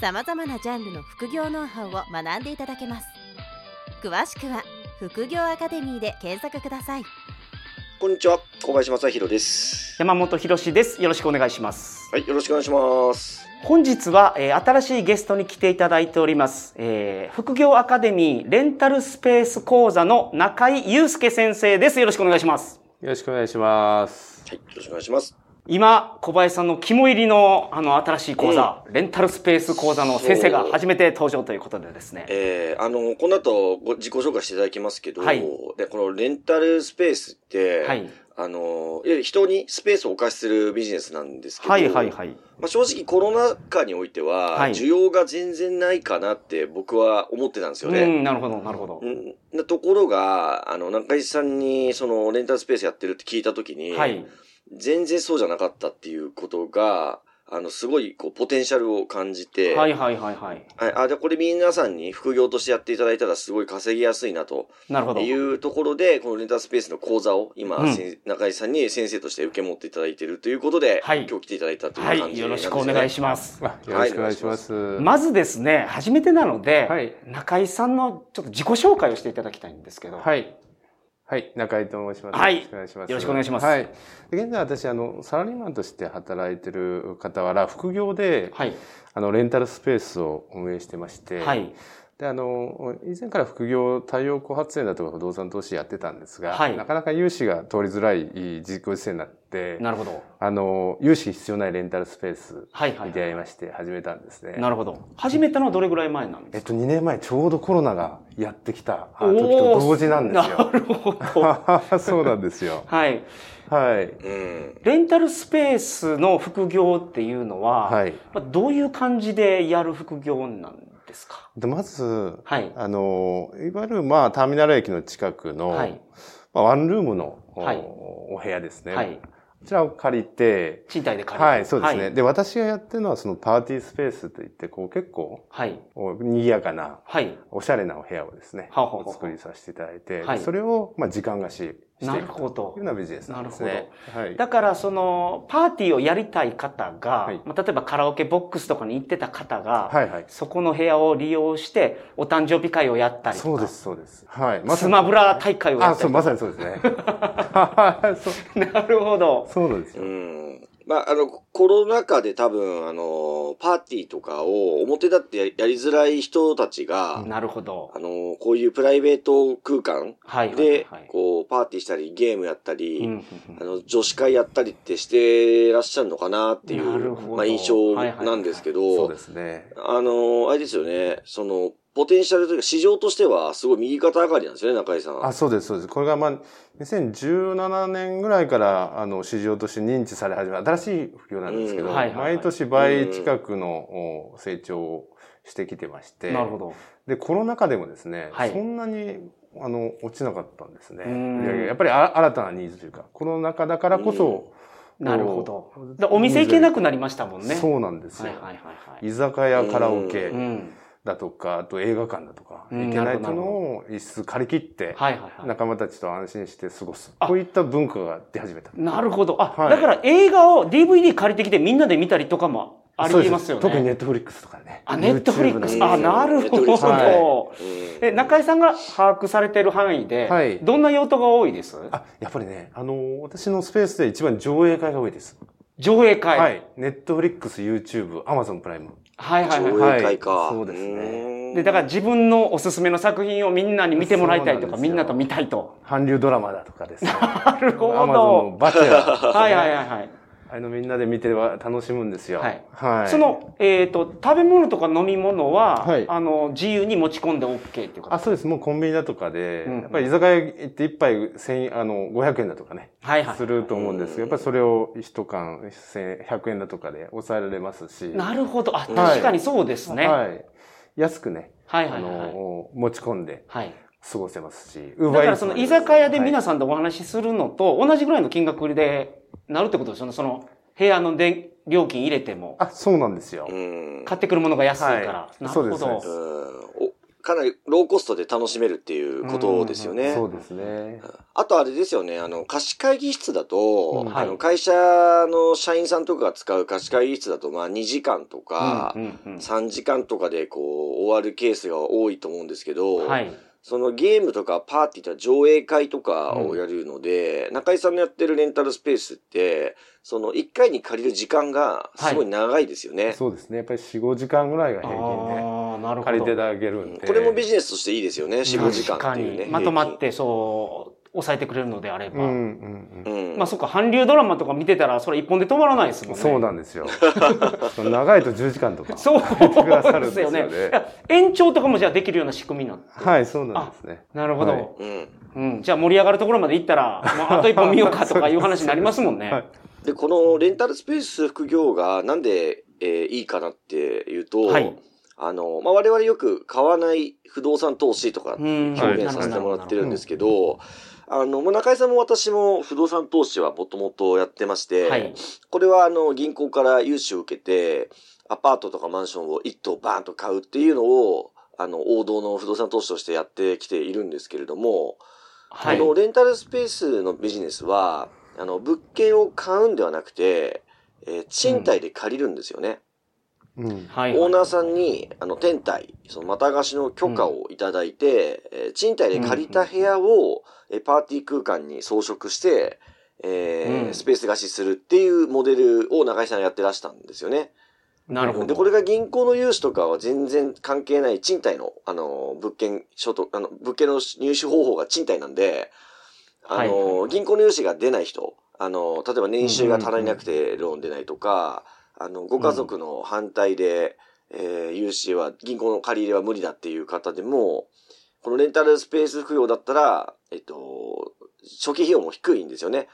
さまざまなジャンルの副業ノウハウを学んでいただけます詳しくは副業アカデミーで検索くださいこんにちは、小林正弘です。山本博史です。よろしくお願いします。はい、よろしくお願いします。本日は、えー新しいゲストに来ていただいております。えー副業アカデミーレンタルスペース講座の中井祐介先生です。よろしくお願いします。よろしくお願いします。はい、よろしくお願いします。今、小林さんの肝入りの、あの、新しい講座、レンタルスペース講座の先生が初めて登場ということでですね。えー、あの、この後ご自己紹介していただきますけど、はいで、このレンタルスペースって、はい。あの、いわゆる人にスペースをお貸しするビジネスなんですけど、はいはいはい。まあ、正直コロナ禍においては、はい需要が全然ないかなって僕は思ってたんですよね。うん、なるほど、なるほどう。んなところが、あの、中井さんに、その、レンタルスペースやってるって聞いたときに、はい。全然そうじゃなかったっていうことが、あの、すごい、こう、ポテンシャルを感じて、はいはいはいはい。はい。あ、で、これ皆さんに副業としてやっていただいたらすごい稼ぎやすいなとなるほど。いうところで、このレンタルスペースの講座を今、うんせん中井さんに先生として受け持っていただいているということで、はい今日来ていただいたというはい。感じよろしなんですね。くお願いします。あよろしくお願いします。まずですね、初めてなので、はい中井さんのちょっと自己紹介をしていただきたいんですけど。はい。はい、中井と申します。はいよろしくお願いします。よろしくお願いしますはい。で現在私、あの、サラリーマンとして働いてる傍ら、副業で、はい。あの、レンタルスペースを運営してまして、はい。で、あの、以前から副業、太陽光発電だとか不動産投資やってたんですが、はいなかなか融資が通りづらい実行姿勢になって、なるほど。あの、融資必要ないレンタルスペースはいはいに出会いまして始めたんですね。なるほど。始めたのはどれぐらい前なんですか？えっと、2年前ちょうどコロナがやってきた時と同時なんですよ。なるほど。そうなんですよ。はい。はい。うん。レンタルスペースの副業っていうのは、はい。まあどういう感じでやる副業なんですか？でまず、はい。あの、いわゆる、まあ、ターミナル駅の近くの、はい。まあ、ワンルームの、おはいお部屋ですね。はい。こちらを借りて、賃貸で借りて。はい、そうですね。はい。で、私がやってるのは、そのパーティースペースといって、こう、結構、はい。お賑やかな、はい。おしゃれなお部屋をですね、はあはあはあお作りさせていただいて、はいそれを、まあ、時間貸しないるほどいうようなビジネスなんですね。はい。だから、その、パーティーをやりたい方が、はいまあ、例えばカラオケボックスとかに行ってた方が、はいはい。そこの部屋を利用して、お誕生日会をやったりとか。そうです、そうです。はい。スマブラ大会をやあ、そう、ったりとか。まさにそうですね。そう なるほど。そうなんですうよ。ん。まあ、あの、コロナ禍で多分、あの、パーティーとかを表立ってややりづらい人たちが、なるほど。あの、こういうプライベート空間はいはいはいではい、こう、パーティーしたり、ゲームやったり、あの、女子会やったりってしてらっしゃるのかなっていなるほど。う、まあ、印象なんですけど、そうですね。あの、あれですよね、その、ポテンシャルというか市場としてはすごい右肩上がりなんですよね、中井さん。あ、そうです、そうです。これがまあ、2017年ぐらいから、あの、市場として認知され始め、新しい副業なんですけど、うんはいはいはい毎年倍近くのお成長をしてきてまして、なるほど。で、コロナ禍でもですね、はいそんなに、あの、落ちなかったんですね。うん売り上げがやっぱりあ新たなニーズというか、コロナ禍だからこそ、なるほどお店行けなくなりましたもんね。そうなんですよ。はいはいはいはい。居酒屋、カラオケうん。だとか、あと映画館だとか、うん行けないとのを一室借り切って。仲間たちと安心して過ごす。あこういった文化が出始めた。なるほど。あ、はいだから映画を DVD 借りてきてみんなで見たりとかもありえますよね。特にネットフリックスとかね。あ、ネットフリックス。あ、なるほど。はうんえ、中井さんが把握されてる範囲で、はいどんな用途が多いです？あ、やっぱりね、あの、私のスペースで一番上映会が多いです。上映会。はい。ネットフリックス、YouTube、アマゾンプライム。はいはいはい。上映会か。はいそうですねねで、だから自分のおすすめの作品をみんなに見てもらいたいとか、みんなと見たいと。韓流ドラマだとかですね。なるほアマゾンのど。バチェラー。はいはいはいはい。あれのみんなで見ては楽しむんですよ。はいはい。そ、の、えっ、と、食べ物とか飲み物は、はいあの、自由に持ち込んで OK っていうこと？あ、そうです。もうコンビニだとかで、うんやっぱり居酒屋行って一杯千円、あの、500円だとかね、はいはい。すると思うんですけど、やっぱりそれを一缶1000 100円だとかで抑えられますし。なるほど。あ、い確かにそうですね。はい。安くね、はいはいあはいはい。の、持ち込んではい。過ごせますし、だからその居酒屋で皆ささんとお話しするのと同じぐらいの金額でなるってことですよね。その部屋の電料金入れても。あ、そうなんですよ。うん。買ってくるものが安いから。はいなるほそうですどかなりローコストで楽しめるっていうことですよね。そうですね。あとあれですよね、あの、貸し会議室だと、うんあの、はい会社の社員さんとかが使う貸し会議室だと、まあ2時間とか、うんうんうん3時間とかでこう、終わるケースが多いと思うんですけど、はい。そのゲームとかパーティーとか上映会とかをやるので、中井さんのやってるレンタルスペースって、その1回に借りる時間がすごい長いですよね。そうですね。やっぱり4、5時間ぐらいがあ平均あ、なるほど。で借りていただけるんで。これもビジネスとしていいですよね、4、5時間っていうね。まとまって、そう、抑えてくれるのであれば。うんうんうん。うん。まあそっか、韓流ドラマとか見てたら、それ一本で止まらないですもんね。そうなんですよ。長いと10時間とか。そうですすよね。ね延長とかもじゃあできるような仕組みになって。はい、そうなんですね。なるほど。はいうん。うん。じゃあ盛り上がるところまで行ったら、まあ、あと一本見ようかとか いう話になりますもんね。はいで、このレンタルスペース副業がなんで、えーいいかなっていうと、はいあの、まあ、我々よく買わない不動産投資とかうん表現させてもらってるんですけど、あの、もう中井さんも私も不動産投資はもともとやってまして、はい。これはあの、銀行から融資を受けて、アパートとかマンションを一棟バーンと買うっていうのを、あの、王道の不動産投資としてやってきているんですけれども、はいこ。のレンタルスペースのビジネスは、あの、物件を買うんではなくて、えー賃貸で借りるんですよね。うん。はい。オーナーさんに、あの、天体、その、また貸しの許可をいただいて、えー賃貸で借りた部屋を、えーパーティー空間に装飾して、えーうんスペース貸しするっていうモデルを中井さんやってらしたんですよね。で、なるほど。これが銀行の融資とかは全然関係ない賃貸の、あの、物件、所得、あの、物件の入手方法が賃貸なんで、あの、はいはい銀行の融資が出ない人、あの、例えば年収が足りなくてローン出ないとか、あの、ご家族の反対で、えー融資は、銀行の借り入れは無理だっていう方でも、このレンタルスペース扶養だったら、えっと、初期費用も低いんですよね。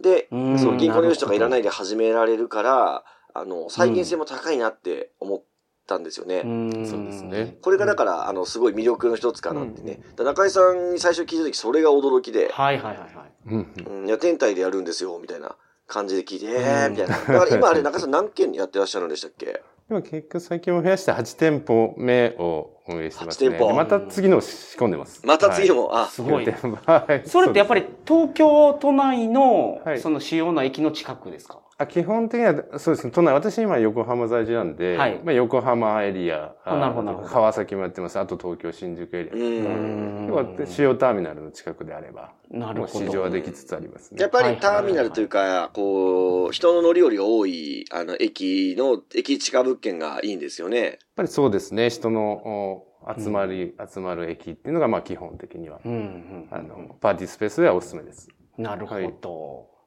で、うんその銀行の融資とかいらないで始められるから、あの、再現性も高いなって思ったんですよね。うんそうですね。これがだから、あの、すごい魅力の一つかなってね。だから中井さんに最初聞いた時それが驚きで、はいはいはいはい。うんうんうん、いや、天体でやるんですよ、みたいな感じで聞いて、えー、みたいな。だから今あれ、中井さん何件やってらっしゃるんでしたっけ？今結局最近も増やして8店舗目を運営してますね。8店舗でまた次の仕込んでます。また次も、あ、すごい。はい。それってやっぱりり東京都内のはいその主要な駅の近くですか？あ基本的にはそうですね。都内、私今横浜在住なんで、はいまあ、横浜エリア、川崎もやってます。あと東京、新宿エリア。うん。要は主要ターミナルの近くであれば、なるほど。市場はできつつありますね。やっぱりターミナルというか、こう、人の乗り降りが多い、あの、駅の、駅地下物件がいいんですよね。やっぱりそうですね。人のお集まり、集まる駅っていうのがまあ基本的には、うんうんあのパーティースペースではおすすめです。なるほはいど。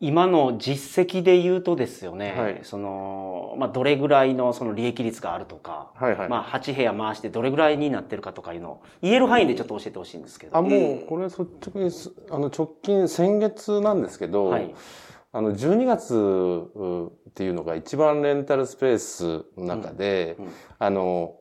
今の実績で言うとですよね、はいその、まあ、どれぐらいのその利益率があるとか、はいはい。まあ、8部屋回してどれぐらいになってるかとかいうのを言える範囲でちょっと教えてほしいんですけど。あ、もう、これ率直にす、あの、直近、先月なんですけど、はい。あの、12月うっていうのが一番レンタルスペースの中で、うんうんあの、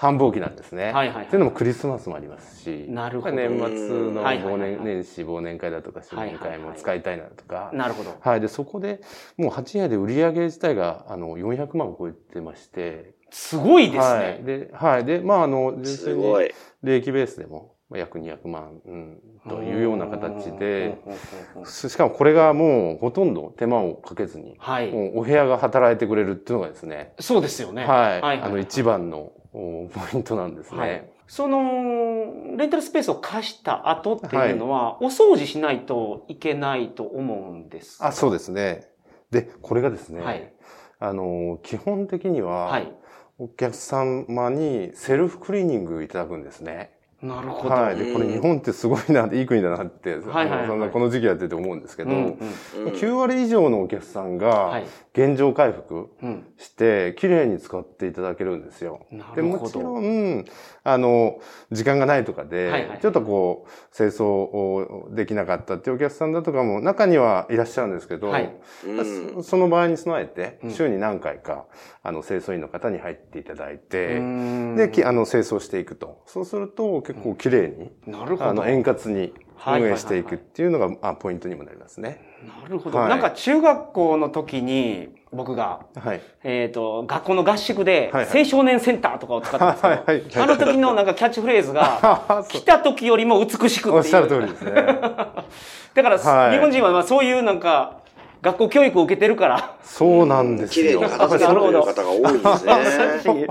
繁忙期なんですね。はいはいはいっていうのもクリスマスもありますし、なるほど年末のはいはいはい忘年、年始忘年会だとか、新年会も使いたいなとか、なるほど。はい。で、そこで、もう8部屋で売り上げ自体が、あの、400万を超えてまして、すごいですはい。ね。で、はい。で、まあ、あの、純粋にすごい。利益ベースでも、まあ約200万、うん、というような形で、しかもこれがもうほとんど手間をかけずに、はい。もうお部屋が働いてくれるっていうのがですね、そうですよね。はい。はいあの一番のおポイントなんですね。はい。その、レンタルスペースを貸した後っていうのは、お掃除しないといけないと思うんです。あ、そうですね。で、これがですね、はい。あの、基本的には、はい。お客様にセルフクリーニングいただくんですね。なるほど。はい。で、これ日本ってすごいな、いい国だなって、はいはいはいこの時期やってて思うんですけど、うんうんうん9割以上のお客さんがはい。現状回復うん。して、綺麗に使っていただけるんですよ。で、なるほもちろど。ん、あの、時間がないとかで、はいはいちょっとこう、清掃をできなかったっていうお客さんだとかも中にはいらっしゃるんですけど、はいうんそその場合に備えてうん、週に何回か、あの、清掃員の方に入っていただいて、でで、きあの、清掃していくと。そうすると、結構綺麗に、なるほど。あの、円滑にはい運営していくっていうのが、あ、ポイントにもなりますね。なるほど。はいなんか中学校の時に、僕が、はい。えっ、と、学校の合宿ではい、はい青少年センターとかを使ったんですけど、はいはいあの時のなんかキャッチフレーズが、あ来た時よりも美しくっていう。おっしゃる通りですね。だから、はい日本人はまあそういうなんか、学校教育を受けてるから。そうなんです綺麗よ。に片付ける方が多いですね。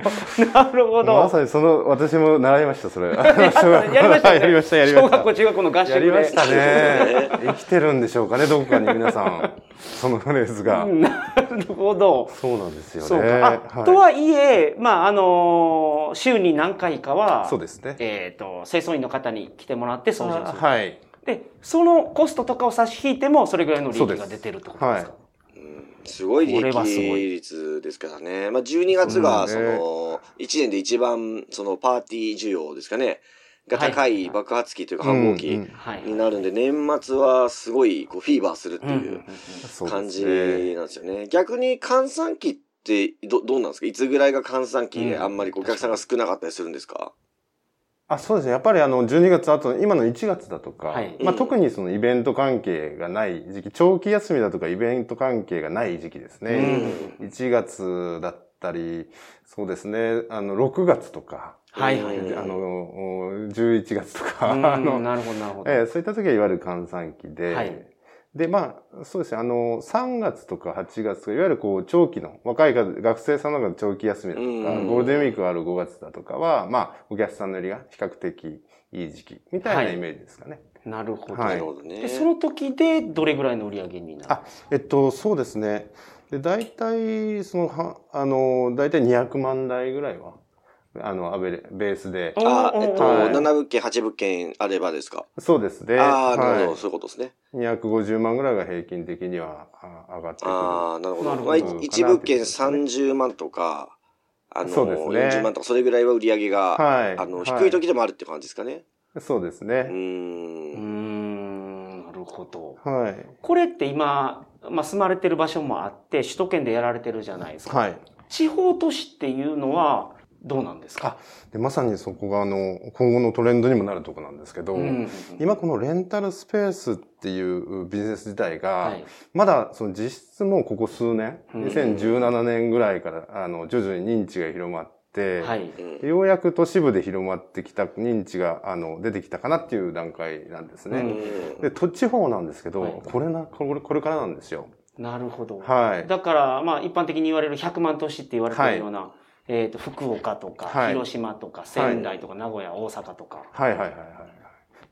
なるほど。まさにその、私も習いました、それ。ややりましたよねやりました、やりました。小学校、中学校の合宿で。やりましたね。生きてるんでしょうかね、どこかに皆さん。そのフレーズが。なるほど。そうなんですよね。そうか。あ、とはいえ、まあ、あのー週に何回かは、そうですね。えっ、と、清掃員の方に来てもらって掃除をする。はい。で、そのコストとかを差し引いても、それぐらいの利益が出てるってことですか？すごい利益率ですからね。まあ、12月が、その、1年で一番、その、パーティー需要ですかね。が高はいい爆発期というか繁忙期。になるんで、年末はすごい、こう、フィーバーするってうんうんうんいうそう感じなんですよね。逆に換算期って、ど、どうなんですか？いつぐらいが換算期であんまりお客さんが少なかったりするんですか？あそうですね。やっぱりあの、12月、あと今の1月だとか、はいまあ、うん特にそのイベント関係がない時期、長期休みだとかイベント関係がない時期ですね。1月だったり、そうですね、あの、6月とか、はいはいうんあの、お11月とか、うんあの、なるほど、なるほど。えーそういった時はいわゆる換算期で、はいで、まあ、そうですね、あの、3月とか8月とか、いわゆるこう、長期の、若い方、学生さんの長期休みだとか、うんゴールデンウィークがある5月だとかは、まあ、お客さんのよりが比較的いい時期、みたいなイメージですかね。なるほど。はないるほどね。で、その時でどれぐらいの売り上げになるあ、えっと、そうですね。で、大体、その、は、あの、大体200万台ぐらいは、あの、アベレ、ベースで。あ、えっと、はい7物件、8物件あればですか？そうですね。ああ、なるほど、はそういうことですね。い。250万ぐらいが平均的にはあ上がってくる。ああ、なるほど。まあ、いかな一物件っていうことです30万とか、あの、ね40万とか、それぐらいは売り上げが、はい。あの、はい低い時でもあるって感じですかね。そうですうね。うん。ん、なるほど。はい。これって今、まあ、住まれてる場所もあって、首都圏でやられてるじゃないですか。はい。地方都市っていうのはどうなんですか？でまさにそこがあの今後のトレンドにもなるところなんですけど、うん今このレンタルスペースっていうビジネス自体が、はい。まだその実質もうここ数年、うん2017年ぐらいからあの徐々に認知が広まって、はい。うんようやく都市部で広まってきた認知があの出てきたかなっていう段階なんですね。うんで、と地方なんですけど、はいこれな、これ、これからなんですよ。なるほど。はい。だから、まあ、一般的に言われる100万都市って言われてるような、えっ、と、福岡とか、はい。広島とか、仙台とか、名古屋、大阪とか。はいはいはいはい。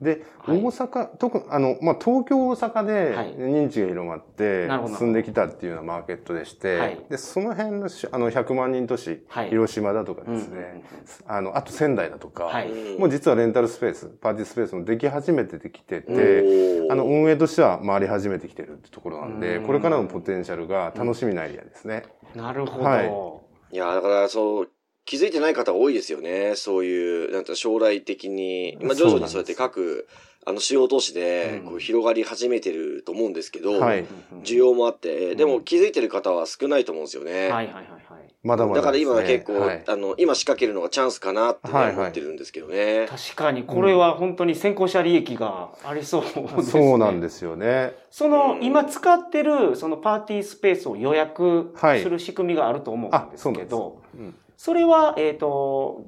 で、はい。大阪、特に、あの、まあ、東京、大阪ではい。認知が広まって進んできたっていうようなマーケットでして、はい。で、その辺のし、あの、100万人都市、はい。広島だとかうんですね、あの、あと仙台だとか、はい。うんもう実はレンタルスペース、パーティースペースもでき始めてきてて、あの、運営としては回り始めてきてるってところなんで、うん。これからのポテンシャルが楽しみなエリアですね。なるほど。はいいや、だから、そう、気づいてない方が多いですよね。そういう、なんて将来的に、まあ、徐々にそうやって各、あの、主要都市でうん、こう、広がり始めてると思うんですけど、はい。うん需要もあって、でも気づいてる方は少ないと思うんですよね。はいはいはいはい。まだまだだから今は結構、はい。あの、今仕掛けるのがチャンスかなってねはいはい思ってるんですけどね。確かに、これは本当に先行者利益がありそうですね。そうなんですよね。その、うん。今使ってる、そのパーティースペースを予約はい。する仕組みがあると思うんですけど、うんそれは、えっ、と、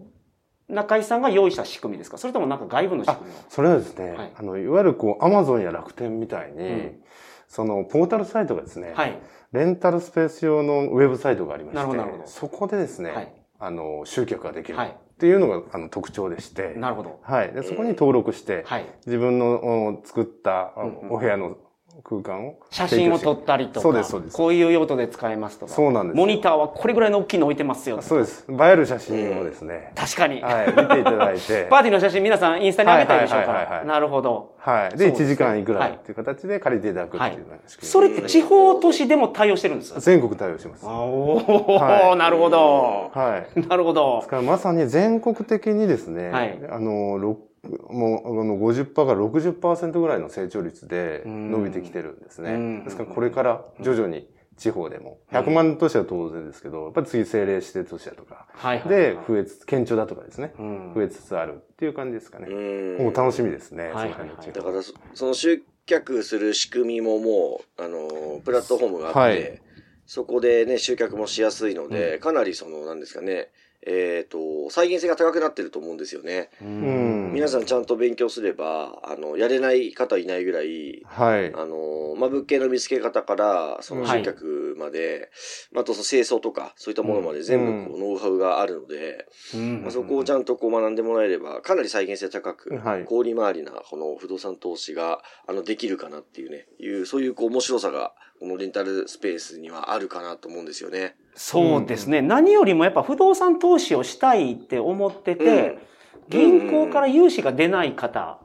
中井さんが用意した仕組みですか？それともなんか外部の仕組みそれはですね、はいあの、いわゆるこう、アマゾンや楽天みたいに、うんその、ポータルサイトがですね、はい。レンタルスペース用のウェブサイトがありましてそこでですね、はい。あの、集客ができるはいっていうのが、あの、特徴でして、なるほど。はい。で、そこに登録して、はい。自分のお作ったお部屋の空間を。写真を撮ったりとか。そうです、そうです。こういう用途で使えますとか。そうなんです。モニターはこれぐらいの大きいの置いてますよ。そうです。映える写真をですね。確かに。はい。見ていただいて。パーティーの写真皆さんインスタに上げたいでしょうから。なるほど。はい。で、1時間いくらっていう形で借りていただくっていうそれって地方都市でも対応してるんですか？全国対応します。おお、なるほど。はい。なるほど。ですからまさに全国的にですね、あの、もう、あの、50%から60%ぐらいの成長率で伸びてきてるんですね。ですからこれから徐々に地方でも、100万都市は当然ですけど、やっぱり次政令指定都市だとか、で増えつつ、県庁だとかですね、増えつつあるっていう感じですかね。もう楽しみですね、はいだから、その集客する仕組みももう、あの、プラットフォームがあって、はい、そこでね、集客もしやすいので、かなりその、なんですかね、えっ、ー、と、再現性が高くなってると思うんですよね。皆さんちゃんと勉強すれば、あの、やれない方いないぐらい、はい。あの、まあ、物件の見つけ方から、その集客まで、はい、あとその清掃とか、そういったものまで全部こう、ノウハウがあるので、まあ、そこをちゃんとこう学んでもらえれば、かなり再現性高く、はい、氷回りな、この不動産投資が、あの、できるかなっていうね、いう、そういうこう、面白さが、このレンタルスペースにはあるかなと思うんですよね。そうですね。うん、何よりもやっぱ不動産投資をしたいって思ってて、うん、銀行から融資が出ない方、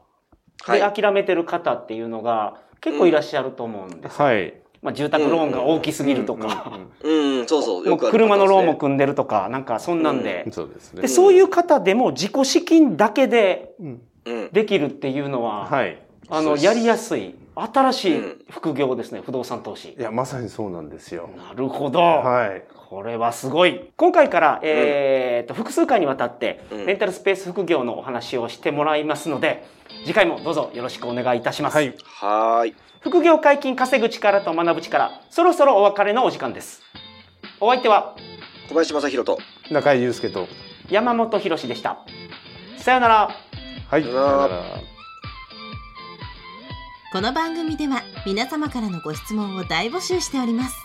で諦めてる方っていうのが結構いらっしゃると思うんです。はい。まあ、住宅ローンが大きすぎるとか、うん、うん、そうそう。車のローンも組んでるとか、なんかそんなんで、そうですね。で、そういう方でも自己資金だけでできるっていうのは、はい。あの、やりやすい。新しい副業ですね、うん、不動産投資。いや、まさにそうなんですよ。なるほど。はい。これはすごい。今回から、えー、と、複数回にわたって、レンタルスペース副業のお話をしてもらいますので、次回もどうぞよろしくお願いいたします。はい。はい。副業解禁稼ぐ力と学ぶ力、そろそろお別れのお時間です。お相手は、小林正宏と、中井祐介と、山本博でした。さよなら。はい。さよなら。この番組では皆様からのご質問を大募集しております。